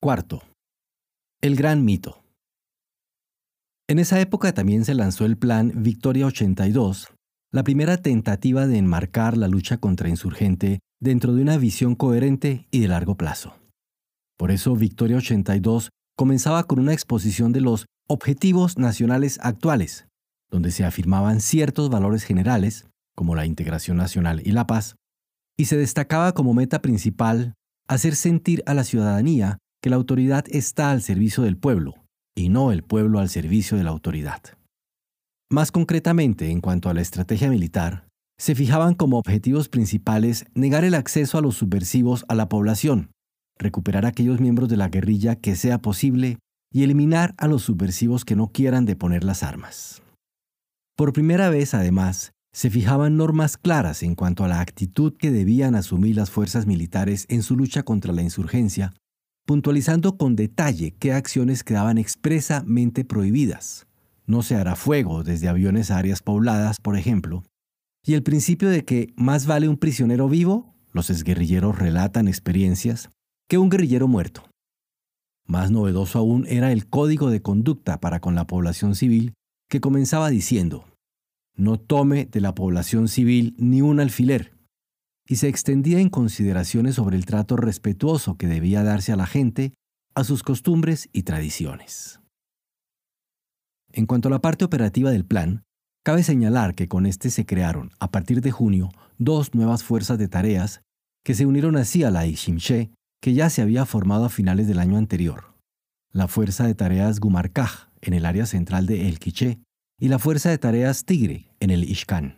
Cuarto. El gran mito. En esa época también se lanzó el plan Victoria 82, la primera tentativa de enmarcar la lucha contra insurgente dentro de una visión coherente y de largo plazo. Por eso Victoria 82 comenzaba con una exposición de los objetivos nacionales actuales, donde se afirmaban ciertos valores generales, como la integración nacional y la paz, y se destacaba como meta principal hacer sentir a la ciudadanía la autoridad está al servicio del pueblo, y no el pueblo al servicio de la autoridad. Más concretamente, en cuanto a la estrategia militar, se fijaban como objetivos principales negar el acceso a los subversivos a la población, recuperar a aquellos miembros de la guerrilla que sea posible y eliminar a los subversivos que no quieran deponer las armas. Por primera vez, además, se fijaban normas claras en cuanto a la actitud que debían asumir las fuerzas militares en su lucha contra la insurgencia, puntualizando con detalle qué acciones quedaban expresamente prohibidas. No se hará fuego desde aviones a áreas pobladas, por ejemplo, y el principio de que más vale un prisionero vivo, los exguerrilleros relatan experiencias, que un guerrillero muerto. Más novedoso aún era el código de conducta para con la población civil que comenzaba diciendo, no tome de la población civil ni un alfiler, y se extendía en consideraciones sobre el trato respetuoso que debía darse a la gente, a sus costumbres y tradiciones. En cuanto a la parte operativa del plan, cabe señalar que con este se crearon, a partir de junio, dos nuevas fuerzas de tareas que se unieron así a la Iximché que ya se había formado a finales del año anterior. La Fuerza de Tareas Gumarcaj, en el área central de El Quiché, y la Fuerza de Tareas Tigre, en el Ishkan.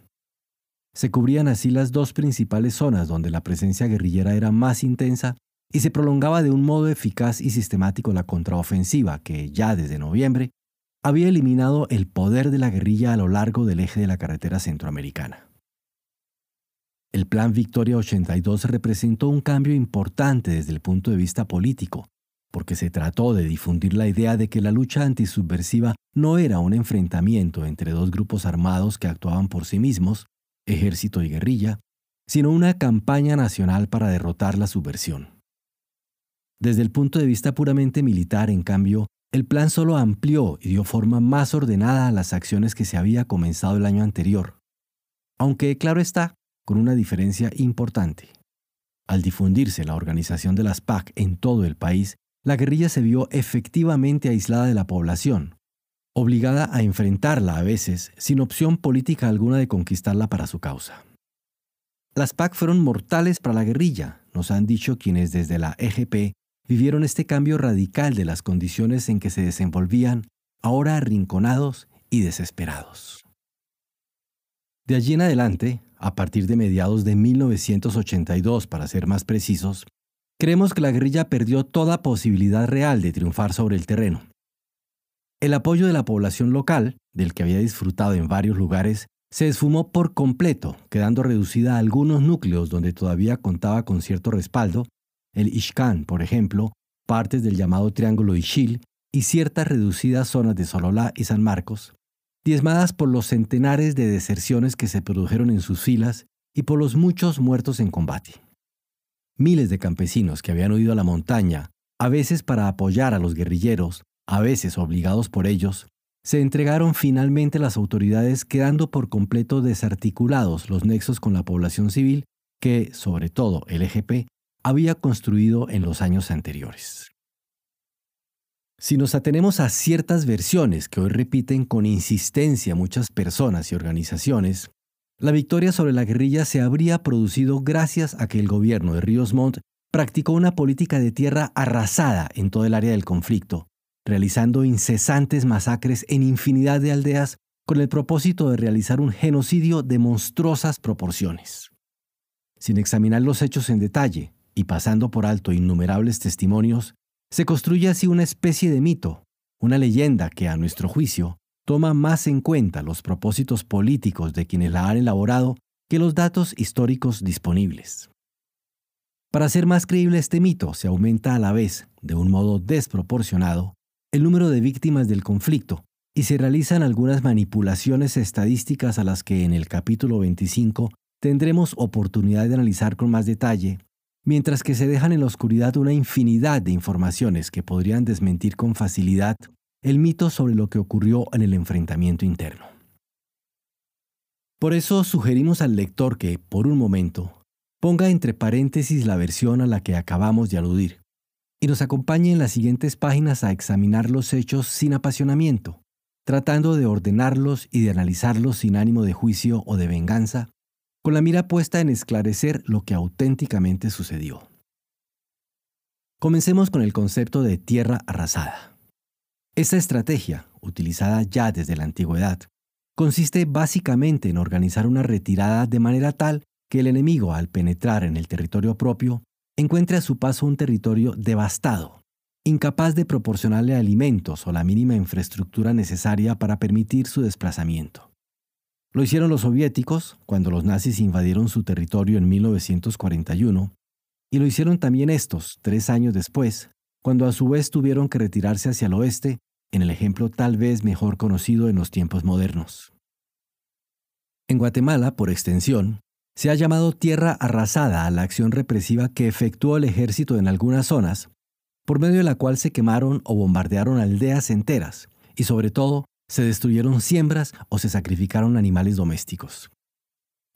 Se cubrían así las dos principales zonas donde la presencia guerrillera era más intensa y se prolongaba de un modo eficaz y sistemático la contraofensiva que, ya desde noviembre, había eliminado el poder de la guerrilla a lo largo del eje de la carretera centroamericana. El Plan Victoria 82 representó un cambio importante desde el punto de vista político, porque se trató de difundir la idea de que la lucha antisubversiva no era un enfrentamiento entre dos grupos armados que actuaban por sí mismos, ejército y guerrilla, sino una campaña nacional para derrotar la subversión. Desde el punto de vista puramente militar, en cambio, el plan solo amplió y dio forma más ordenada a las acciones que se había comenzado el año anterior. Aunque, claro está, con una diferencia importante. Al difundirse la organización de las PAC en todo el país, la guerrilla se vio efectivamente aislada de la población, obligada a enfrentarla a veces sin opción política alguna de conquistarla para su causa. Las PAC fueron mortales para la guerrilla, nos han dicho quienes desde la EGP vivieron este cambio radical de las condiciones en que se desenvolvían, ahora arrinconados y desesperados. De allí en adelante, a partir de mediados de 1982 para ser más precisos, creemos que la guerrilla perdió toda posibilidad real de triunfar sobre el terreno. El apoyo de la población local, del que había disfrutado en varios lugares, se esfumó por completo, quedando reducida a algunos núcleos donde todavía contaba con cierto respaldo, el Ishkan, por ejemplo, partes del llamado Triángulo Ishil y ciertas reducidas zonas de Sololá y San Marcos, diezmadas por los centenares de deserciones que se produjeron en sus filas y por los muchos muertos en combate. Miles de campesinos que habían huido a la montaña, a veces para apoyar a los guerrilleros, a veces obligados por ellos, se entregaron finalmente las autoridades quedando por completo desarticulados los nexos con la población civil que, sobre todo el EGP, había construido en los años anteriores. Si nos atenemos a ciertas versiones que hoy repiten con insistencia muchas personas y organizaciones, la victoria sobre la guerrilla se habría producido gracias a que el gobierno de Ríos Montt practicó una política de tierra arrasada en todo el área del conflicto, realizando incesantes masacres en infinidad de aldeas con el propósito de realizar un genocidio de monstruosas proporciones. Sin examinar los hechos en detalle y pasando por alto innumerables testimonios, se construye así una especie de mito, una leyenda que, a nuestro juicio, toma más en cuenta los propósitos políticos de quienes la han elaborado que los datos históricos disponibles. Para hacer más creíble este mito, se aumenta a la vez, de un modo desproporcionado, el número de víctimas del conflicto y se realizan algunas manipulaciones estadísticas a las que en el capítulo 25 tendremos oportunidad de analizar con más detalle mientras que se dejan en la oscuridad una infinidad de informaciones que podrían desmentir con facilidad el mito sobre lo que ocurrió en el enfrentamiento interno. Por eso sugerimos al lector que, por un momento, ponga entre paréntesis la versión a la que acabamos de aludir y nos acompañe en las siguientes páginas a examinar los hechos sin apasionamiento, tratando de ordenarlos y de analizarlos sin ánimo de juicio o de venganza, con la mira puesta en esclarecer lo que auténticamente sucedió. Comencemos con el concepto de tierra arrasada. Esta estrategia, utilizada ya desde la antigüedad, consiste básicamente en organizar una retirada de manera tal que el enemigo, al penetrar en el territorio propio, encuentre a su paso un territorio devastado, incapaz de proporcionarle alimentos o la mínima infraestructura necesaria para permitir su desplazamiento. Lo hicieron los soviéticos cuando los nazis invadieron su territorio en 1941, y lo hicieron también estos tres años después, cuando a su vez tuvieron que retirarse hacia el oeste en el ejemplo tal vez mejor conocido en los tiempos modernos. En Guatemala, por extensión, se ha llamado tierra arrasada a la acción represiva que efectuó el ejército en algunas zonas, por medio de la cual se quemaron o bombardearon aldeas enteras y sobre todo se destruyeron siembras o se sacrificaron animales domésticos.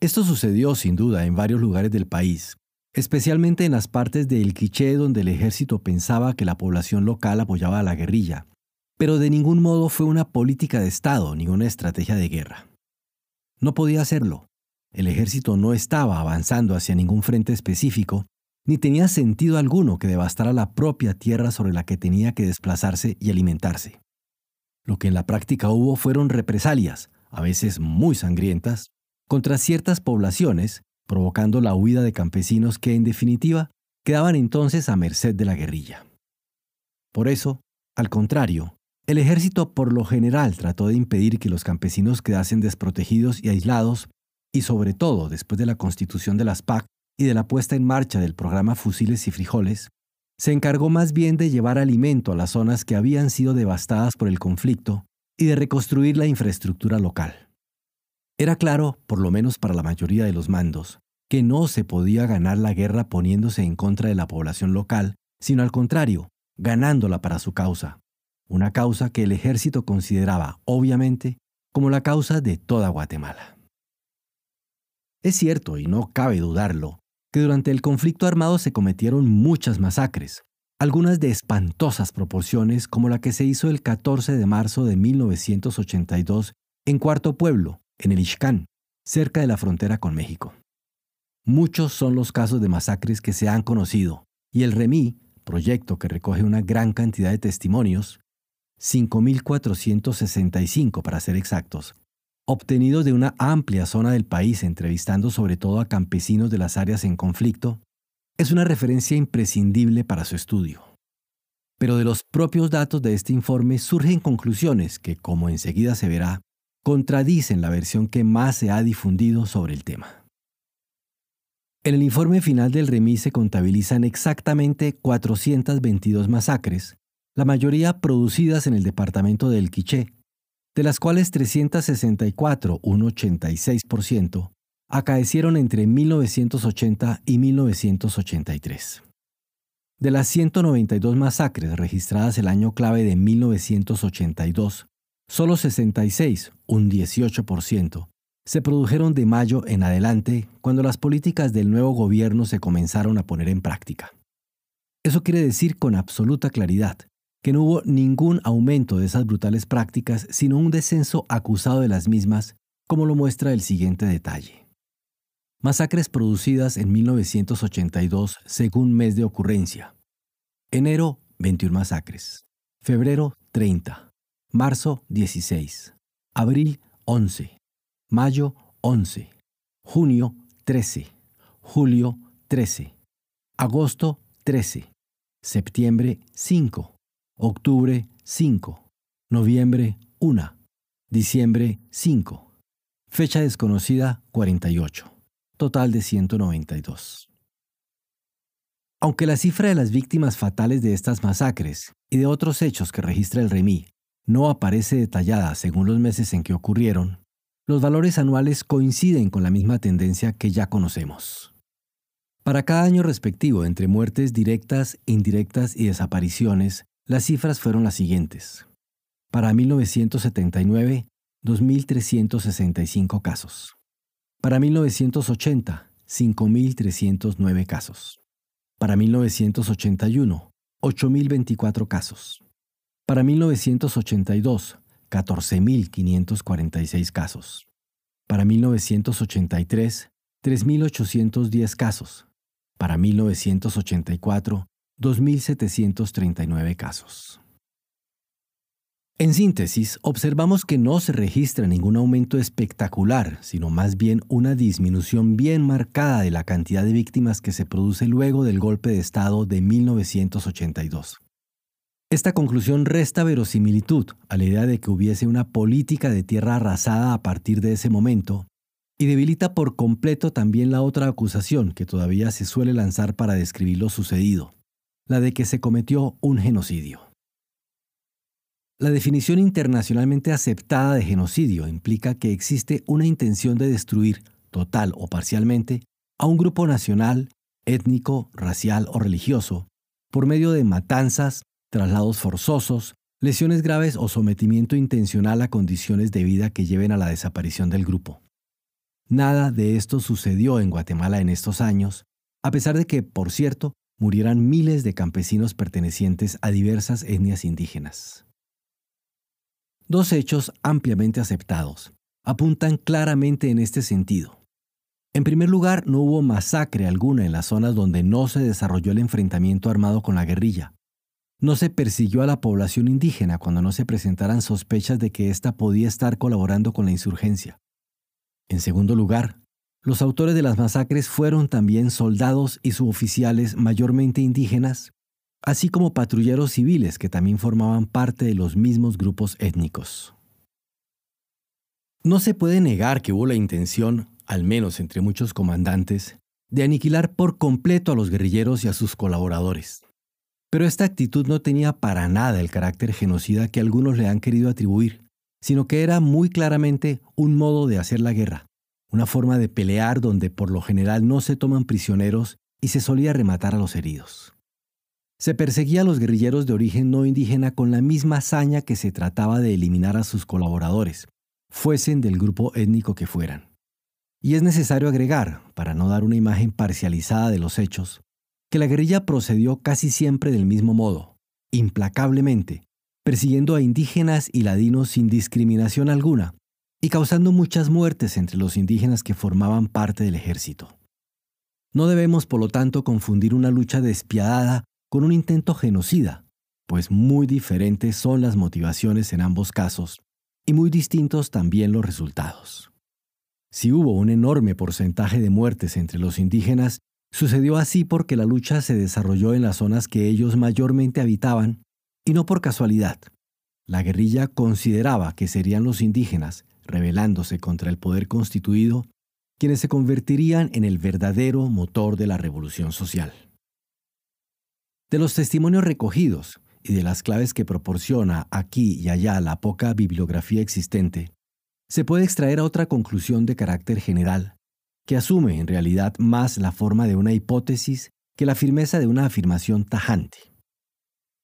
Esto sucedió sin duda en varios lugares del país, especialmente en las partes de El Quiché donde el ejército pensaba que la población local apoyaba a la guerrilla, pero de ningún modo fue una política de Estado ni una estrategia de guerra. No podía hacerlo. El ejército no estaba avanzando hacia ningún frente específico, ni tenía sentido alguno que devastara la propia tierra sobre la que tenía que desplazarse y alimentarse. Lo que en la práctica hubo fueron represalias, a veces muy sangrientas, contra ciertas poblaciones, provocando la huida de campesinos que, en definitiva, quedaban entonces a merced de la guerrilla. Por eso, al contrario, el ejército por lo general trató de impedir que los campesinos quedasen desprotegidos y aislados, y sobre todo después de la constitución de las PAC y de la puesta en marcha del programa Fusiles y Frijoles, se encargó más bien de llevar alimento a las zonas que habían sido devastadas por el conflicto y de reconstruir la infraestructura local. Era claro, por lo menos para la mayoría de los mandos, que no se podía ganar la guerra poniéndose en contra de la población local, sino al contrario, ganándola para su causa, una causa que el ejército consideraba, obviamente, como la causa de toda Guatemala. Es cierto, y no cabe dudarlo, que durante el conflicto armado se cometieron muchas masacres, algunas de espantosas proporciones como la que se hizo el 14 de marzo de 1982 en Cuarto Pueblo, en el Ixcán, cerca de la frontera con México. Muchos son los casos de masacres que se han conocido, y el REMI, proyecto que recoge una gran cantidad de testimonios, 5.465 para ser exactos, obtenidos de una amplia zona del país entrevistando sobre todo a campesinos de las áreas en conflicto, es una referencia imprescindible para su estudio. Pero de los propios datos de este informe surgen conclusiones que, como enseguida se verá, contradicen la versión que más se ha difundido sobre el tema. En el informe final del remis se contabilizan exactamente 422 masacres, la mayoría producidas en el departamento del Quiché, de las cuales 364, un 86%, acaecieron entre 1980 y 1983. De las 192 masacres registradas el año clave de 1982, solo 66, un 18%, se produjeron de mayo en adelante cuando las políticas del nuevo gobierno se comenzaron a poner en práctica. Eso quiere decir con absoluta claridad que no hubo ningún aumento de esas brutales prácticas, sino un descenso acusado de las mismas, como lo muestra el siguiente detalle. Masacres producidas en 1982 según mes de ocurrencia. Enero, 21 masacres. Febrero, 30. Marzo, 16. Abril, 11. Mayo, 11. Junio, 13. Julio, 13. Agosto, 13. Septiembre, 5 octubre 5, noviembre 1, diciembre 5, fecha desconocida 48, total de 192. Aunque la cifra de las víctimas fatales de estas masacres y de otros hechos que registra el REMI no aparece detallada según los meses en que ocurrieron, los valores anuales coinciden con la misma tendencia que ya conocemos. Para cada año respectivo, entre muertes directas, indirectas y desapariciones, las cifras fueron las siguientes. Para 1979, 2.365 casos. Para 1980, 5.309 casos. Para 1981, 8.024 casos. Para 1982, 14.546 casos. Para 1983, 3.810 casos. Para 1984, 2.739 casos. En síntesis, observamos que no se registra ningún aumento espectacular, sino más bien una disminución bien marcada de la cantidad de víctimas que se produce luego del golpe de Estado de 1982. Esta conclusión resta verosimilitud a la idea de que hubiese una política de tierra arrasada a partir de ese momento y debilita por completo también la otra acusación que todavía se suele lanzar para describir lo sucedido, la de que se cometió un genocidio. La definición internacionalmente aceptada de genocidio implica que existe una intención de destruir, total o parcialmente, a un grupo nacional, étnico, racial o religioso, por medio de matanzas, traslados forzosos, lesiones graves o sometimiento intencional a condiciones de vida que lleven a la desaparición del grupo. Nada de esto sucedió en Guatemala en estos años, a pesar de que, por cierto, murieran miles de campesinos pertenecientes a diversas etnias indígenas. Dos hechos ampliamente aceptados apuntan claramente en este sentido. En primer lugar, no hubo masacre alguna en las zonas donde no se desarrolló el enfrentamiento armado con la guerrilla. No se persiguió a la población indígena cuando no se presentaran sospechas de que ésta podía estar colaborando con la insurgencia. En segundo lugar, los autores de las masacres fueron también soldados y suboficiales mayormente indígenas, así como patrulleros civiles que también formaban parte de los mismos grupos étnicos. No se puede negar que hubo la intención, al menos entre muchos comandantes, de aniquilar por completo a los guerrilleros y a sus colaboradores. Pero esta actitud no tenía para nada el carácter genocida que algunos le han querido atribuir sino que era muy claramente un modo de hacer la guerra, una forma de pelear donde por lo general no se toman prisioneros y se solía rematar a los heridos. Se perseguía a los guerrilleros de origen no indígena con la misma hazaña que se trataba de eliminar a sus colaboradores, fuesen del grupo étnico que fueran. Y es necesario agregar, para no dar una imagen parcializada de los hechos, que la guerrilla procedió casi siempre del mismo modo, implacablemente, persiguiendo a indígenas y ladinos sin discriminación alguna, y causando muchas muertes entre los indígenas que formaban parte del ejército. No debemos, por lo tanto, confundir una lucha despiadada con un intento genocida, pues muy diferentes son las motivaciones en ambos casos, y muy distintos también los resultados. Si hubo un enorme porcentaje de muertes entre los indígenas, sucedió así porque la lucha se desarrolló en las zonas que ellos mayormente habitaban y no por casualidad. La guerrilla consideraba que serían los indígenas, rebelándose contra el poder constituido, quienes se convertirían en el verdadero motor de la revolución social. De los testimonios recogidos y de las claves que proporciona aquí y allá la poca bibliografía existente, se puede extraer otra conclusión de carácter general, que asume en realidad más la forma de una hipótesis que la firmeza de una afirmación tajante.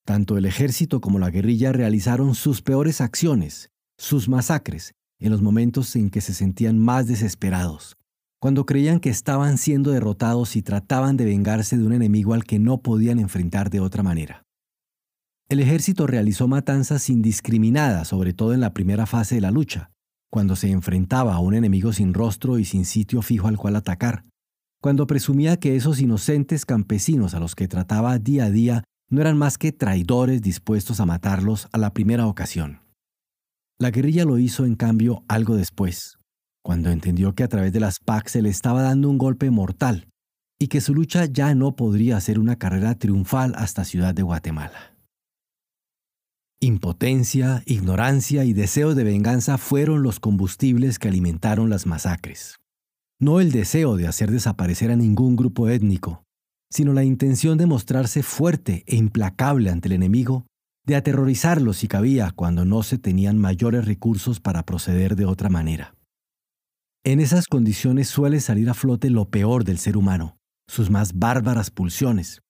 Tanto el ejército como la guerrilla realizaron sus peores acciones, sus masacres, en los momentos en que se sentían más desesperados, cuando creían que estaban siendo derrotados y trataban de vengarse de un enemigo al que no podían enfrentar de otra manera. El ejército realizó matanzas indiscriminadas, sobre todo en la primera fase de la lucha, cuando se enfrentaba a un enemigo sin rostro y sin sitio fijo al cual atacar, cuando presumía que esos inocentes campesinos a los que trataba día a día no eran más que traidores dispuestos a matarlos a la primera ocasión. La guerrilla lo hizo, en cambio, algo después, cuando entendió que a través de las PAC se le estaba dando un golpe mortal y que su lucha ya no podría ser una carrera triunfal hasta Ciudad de Guatemala. Impotencia, ignorancia y deseo de venganza fueron los combustibles que alimentaron las masacres. No el deseo de hacer desaparecer a ningún grupo étnico, sino la intención de mostrarse fuerte e implacable ante el enemigo, de aterrorizarlo si cabía cuando no se tenían mayores recursos para proceder de otra manera. En esas condiciones suele salir a flote lo peor del ser humano, sus más bárbaras pulsiones,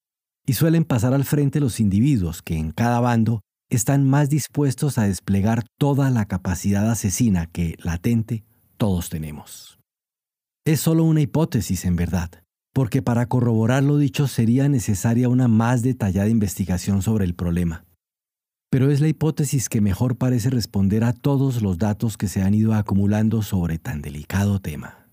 y suelen pasar al frente los individuos que en cada bando están más dispuestos a desplegar toda la capacidad asesina que, latente, todos tenemos. Es solo una hipótesis, en verdad, porque para corroborar lo dicho sería necesaria una más detallada investigación sobre el problema. Pero es la hipótesis que mejor parece responder a todos los datos que se han ido acumulando sobre tan delicado tema.